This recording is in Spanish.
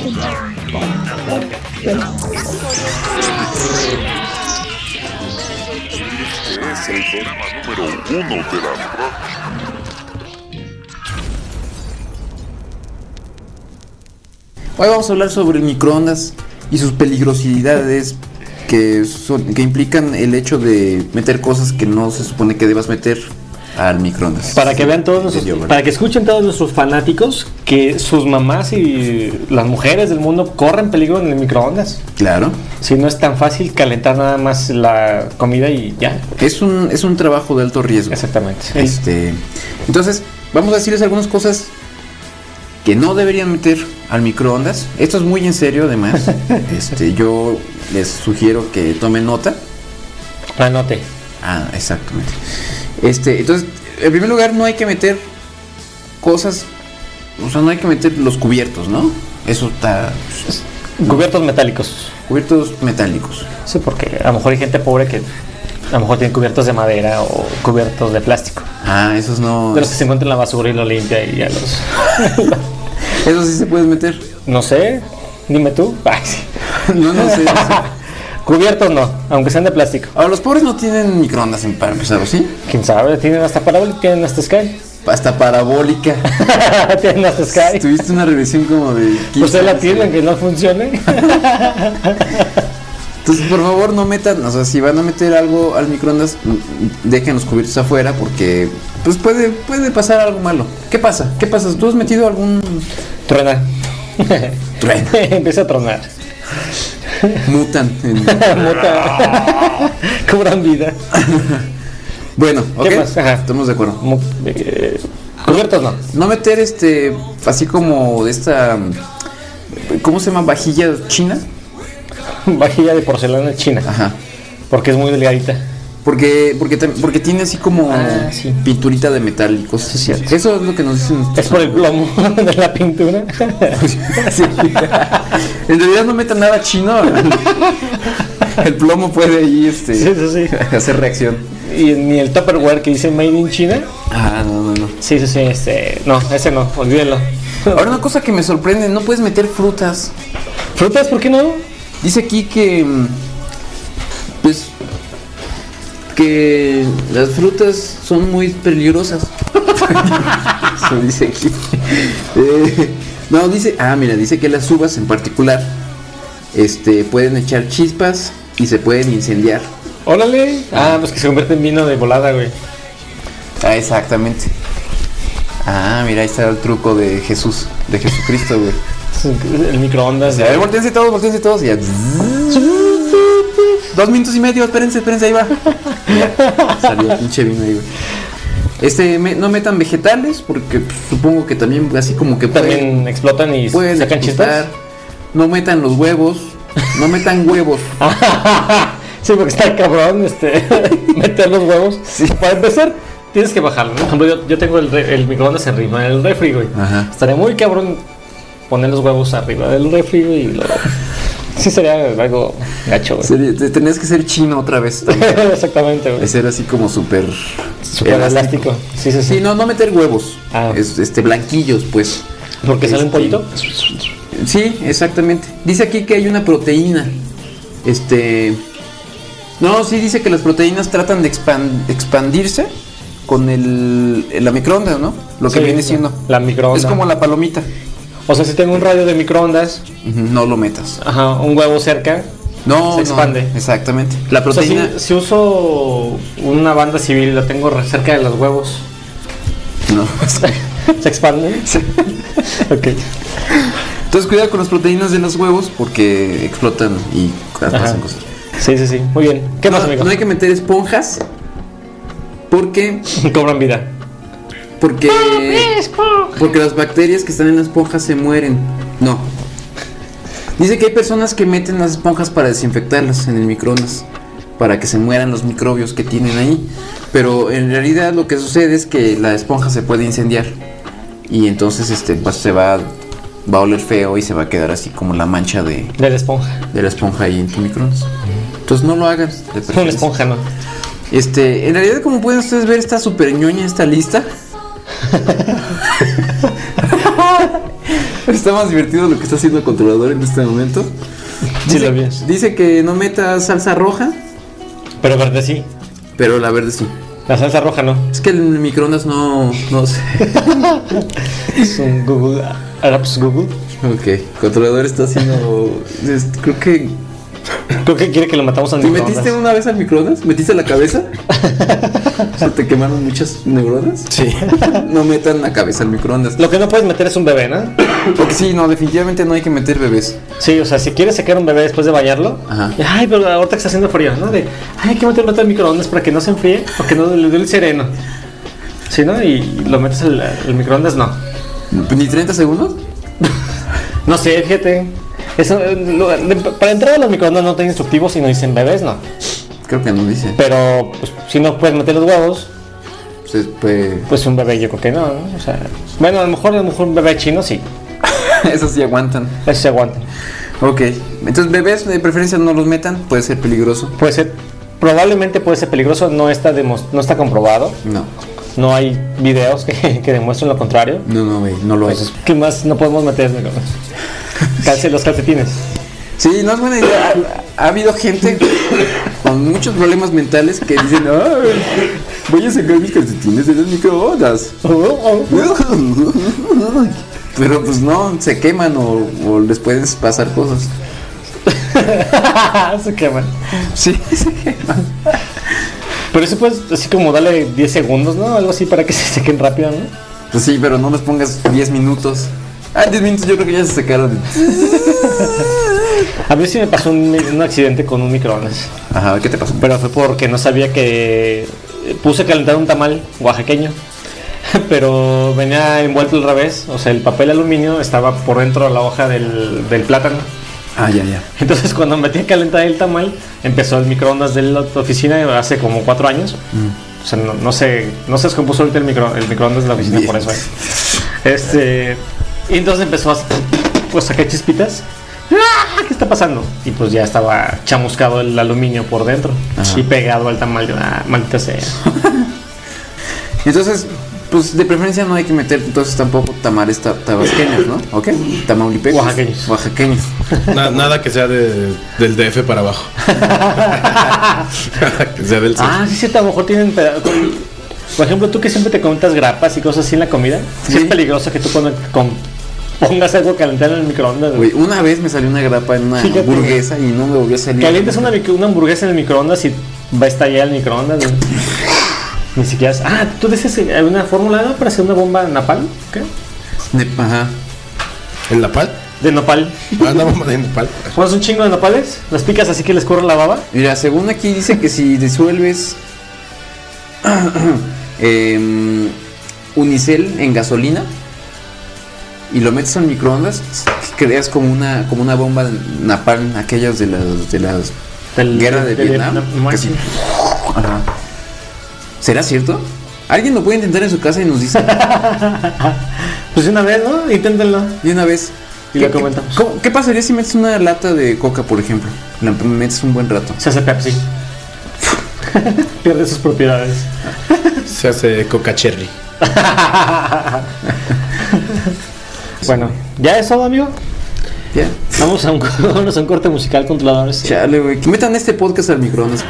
Es el programa número uno de la. Hoy vamos a hablar sobre el microondas y sus peligrosidades que, son, que implican el hecho de meter cosas que no se supone que debas meter al microondas. Para que vean todos nuestros- para que escuchen todos nuestros fanáticos que sus mamás y las mujeres del mundo corren peligro en el microondas. Claro. Si no es tan fácil calentar nada más la comida y ya. Es un, es un trabajo de alto riesgo. Exactamente. Este, entonces, vamos a decirles algunas cosas que no deberían meter al microondas. Esto es muy en serio, además. este, yo les sugiero que tomen nota. Anote. Ah, exactamente. Este, entonces, en primer lugar, no hay que meter cosas, o sea, no hay que meter los cubiertos, ¿no? Eso está Cubiertos metálicos. cubiertos metálicos. Sí, porque a lo mejor hay gente pobre que a lo mejor tiene cubiertos de madera o cubiertos de plástico. Ah, esos no. De los que se encuentran en la basura y lo limpia y ya los. Esos sí se pueden meter. No sé, dime tú. Ay, sí. no, no sé. Cubiertos no, aunque sean de plástico. Ahora, los pobres no tienen microondas en- para empezar, ¿o sí? Quién sabe, tienen hasta parabólica, tienen hasta Sky. Hasta parabólica. tienen hasta Sky. Tuviste una revisión como de 15 Usted la tiene, que no funcione. Entonces, por favor, no metan, o sea, si van a meter algo al microondas, mm, dejen los cubiertos afuera porque pues puede puede pasar algo malo. ¿Qué pasa? ¿Qué pasa? ¿Tú has metido algún Truena. Truena. Empieza a tronar. mutan? en- Mota. Cobran vida. Bueno, ok. ¿Qué más? Ajá. Estamos de acuerdo. Mu- eh, Cubiertos no. No meter este así como de esta ¿cómo se llama? vajilla china. Vajilla de porcelana china. Ajá. Porque es muy delgadita. Porque, porque, tam- porque tiene así como Ah, sí. pinturita de metal y cosas así. cierto. Eso es lo que nos dicen. Es por el plomo de la pintura. Sí. En realidad no metan nada chino. El plomo puede ahí este, Sí, sí, sí. hacer reacción. Y ni el Tupperware que dice Made in China. Ah, no, no, no. Sí, sí, sí. Este, no, ese no, olvídenlo. Ahora una cosa que me sorprende, no puedes meter frutas. ¿Frutas? ¿Por qué no? Dice aquí que mm, pues que las frutas son muy peligrosas. Eso dice aquí. Eh, no, dice, ah, mira, dice que las uvas en particular este pueden echar chispas y se pueden incendiar. Órale. Ah, pues que se convierte en vino de volada, güey. Ah, exactamente. Ah, mira, ahí está el truco de Jesús, de Jesucristo, güey. El microondas. A ver, volteense todos, volteense todos y ya. Dos minutos y medio, espérense, espérense, ahí va. Ya, Salió el pinche vino ahí, güey. Este, me- no metan vegetales, porque pues, supongo que también así como que pueden, También explotan y pueden sacan explotar. chispas. No metan los huevos, no metan huevos. sí, porque está cabrón este, meter los huevos. Para empezar, tienes que bajarlo. ¿no? Por ejemplo, yo, yo tengo el, re- el microondas arriba del refri, güey. Ajá. Estaría muy cabrón poner los huevos arriba del refri y luego. Sí, sería algo gacho, güey. Tenías que ser chino otra vez también. Exactamente, güey. Ser así como súper Súper elástico. Sí, sí, sí. Sí, no, no meter huevos. Ah. Es- este, blanquillos, pues. Porque sale un Este, pollito. Sí, exactamente. Dice aquí que hay una proteína. Este. No, sí dice que las proteínas tratan de expan- expandirse con el, la microondas, ¿no? Lo que Sí, viene siendo. la microondas. Es como la palomita. O sea, si tengo un radio de microondas, No lo metas. ajá, un huevo cerca, No, Se no, expande. exactamente. La O sea, si, proteína. si uso una banda civil la tengo cerca de los huevos, No. ¿se expanden? ok. Entonces cuidado con las proteínas de los huevos porque explotan y pasan cosas. Sí, sí, sí. Muy bien. ¿Qué más, No, amigo? no hay que meter esponjas porque Cobran vida. Porque porque las bacterias que están en la esponja se mueren. No. Dice que hay personas que meten las esponjas para desinfectarlas en el microondas para que se mueran los microbios que tienen ahí, pero en realidad lo que sucede es que la esponja se puede incendiar y entonces este pues se va va a oler feo y se va a quedar así como la mancha de, De la esponja. de la esponja ahí en tu microondas. Entonces no lo hagan. de Una preferencia. esponja, ¿no? Este, en realidad, como pueden ustedes ver, está súper ñoña esta lista. Está más divertido lo que está haciendo el controlador en este momento. Sí, Dice, lo vi. dice que no meta salsa roja, Pero verde sí. pero la verde sí. La salsa roja no. Es que el microondas no, no sé. Es un Google. Apps Google. Ok, controlador está haciendo. es- creo que. Creo que quiere que lo matamos al ¿Te microondas. metiste una vez al microondas? ¿Metiste la cabeza? ¿Se te quemaron muchas neuronas? Sí. No metan la cabeza al microondas. Lo que no puedes meter es un bebé, ¿no? Porque sí, no, definitivamente no hay que meter bebés. Sí, o sea, si quieres sacar un bebé después de bañarlo, Ajá. ay, pero ahorita que está haciendo frío, ¿no? De, ay, hay que meterlo al microondas para que no se enfríe, para que no le dé el sereno. Sí, ¿no? Y lo metes al, al microondas, no. ¿Ni 30 segundos? No sé, fíjate. Eso, eh, para entrar a los microondas no tienen instructivos y no dicen bebés, no. Creo que no dice. Pero pues, si no puedes meter los huevos, Pues, pues, pues un bebé yo creo que no, ¿no? O sea, bueno, a lo mejor, a lo mejor un bebé chino sí. esos sí aguantan. Eso se aguanta. Ok, entonces bebés de preferencia no los metan, puede ser peligroso. Puede ser, probablemente puede ser peligroso, no está, no está comprobado. No, No hay videos que, que demuestren lo contrario. no, no, güey, no lo hay. Entonces, ¿qué más no podemos meter? Calce, los calcetines. Sí, no es buena idea. Ha, ha habido gente con muchos problemas mentales que dicen, "Ay, voy a sacar mis calcetines de los microondas. Pero pues no, se queman o, o les pueden pasar cosas. Se queman. Sí, se queman. Pero eso puedes así como darle 10 segundos, ¿no? Algo así para que se sequen rápido, ¿no? Pues sí, pero no les pongas 10 minutos. Ah, 10 minutos yo creo que ya se secaron. A mí sí me pasó un, un accidente con un microondas. Ajá, ¿qué te pasó? Pero fue porque no sabía que puse a calentar un tamal oaxaqueño. Pero venía envuelto al revés. O sea, el papel aluminio estaba por dentro de la hoja del, del plátano. Ah, ya, ya. Entonces cuando metí a calentar el tamal, empezó el microondas de la oficina hace como cuatro años. O sea, no, no se, no se descompuso ahorita el, micro, el microondas de la oficina por eso. eh. Este, y entonces empezó a pues, sacar chispitas. ¡Ah! ¿Qué está pasando? Y pues ya estaba chamuscado el aluminio por dentro Ajá. y pegado al tamal. Yo, ah, maldita sea. Entonces, pues de preferencia no hay que meter entonces tampoco tamales ta- tabasqueños, ¿no? ¿Ok? Tamaulipecos. Oaxaqueños. Oaxaqueños. Na- nada que sea de- del DF para abajo. Que sea del sur. Ah, sí, cierto, a lo mejor tienen. Por ejemplo, tú que siempre te comentas grapas y cosas así en la comida, sí. Sí. es peligroso que tú cuando con- pongas algo a calentar en el microondas. güey. Una vez me salió una grapa en una Fíjate. hamburguesa y no me volvió a salir. Calientes una, una hamburguesa en el microondas y va a estallar el microondas. güey. Ni siquiera. Ah, tú dices que hay una fórmula ¿no? para hacer una bomba napal. ¿Qué? De- Ajá. ¿En la pal? De nopal. Ah, no, vamos en Napal. Pones un chingo de nopales, las picas así que les corre la baba. Mira, según aquí dice que si disuelves em, unicel en gasolina y lo metes al microondas, creas como una como una bomba de napalm, aquellas de las de las Del- guerra de, Vietnam. sí. Ajá. ¿Será cierto? ¿Alguien lo puede intentar en su casa y nos dice Pues de una vez, ¿no? Inténtenlo. de una vez? Y ¿Qué- lo comentamos. ¿Qué, qué pasaría si metes una lata de coca, por ejemplo? La metes un buen rato. Se hace Pepsi. Pierde sus propiedades. Se hace coca cherry. Bueno, ¿ya es todo, amigo? Ya. Vamos a un, vámonos a un corte musical controladores. Chale, güey. Que metan este podcast al microondas.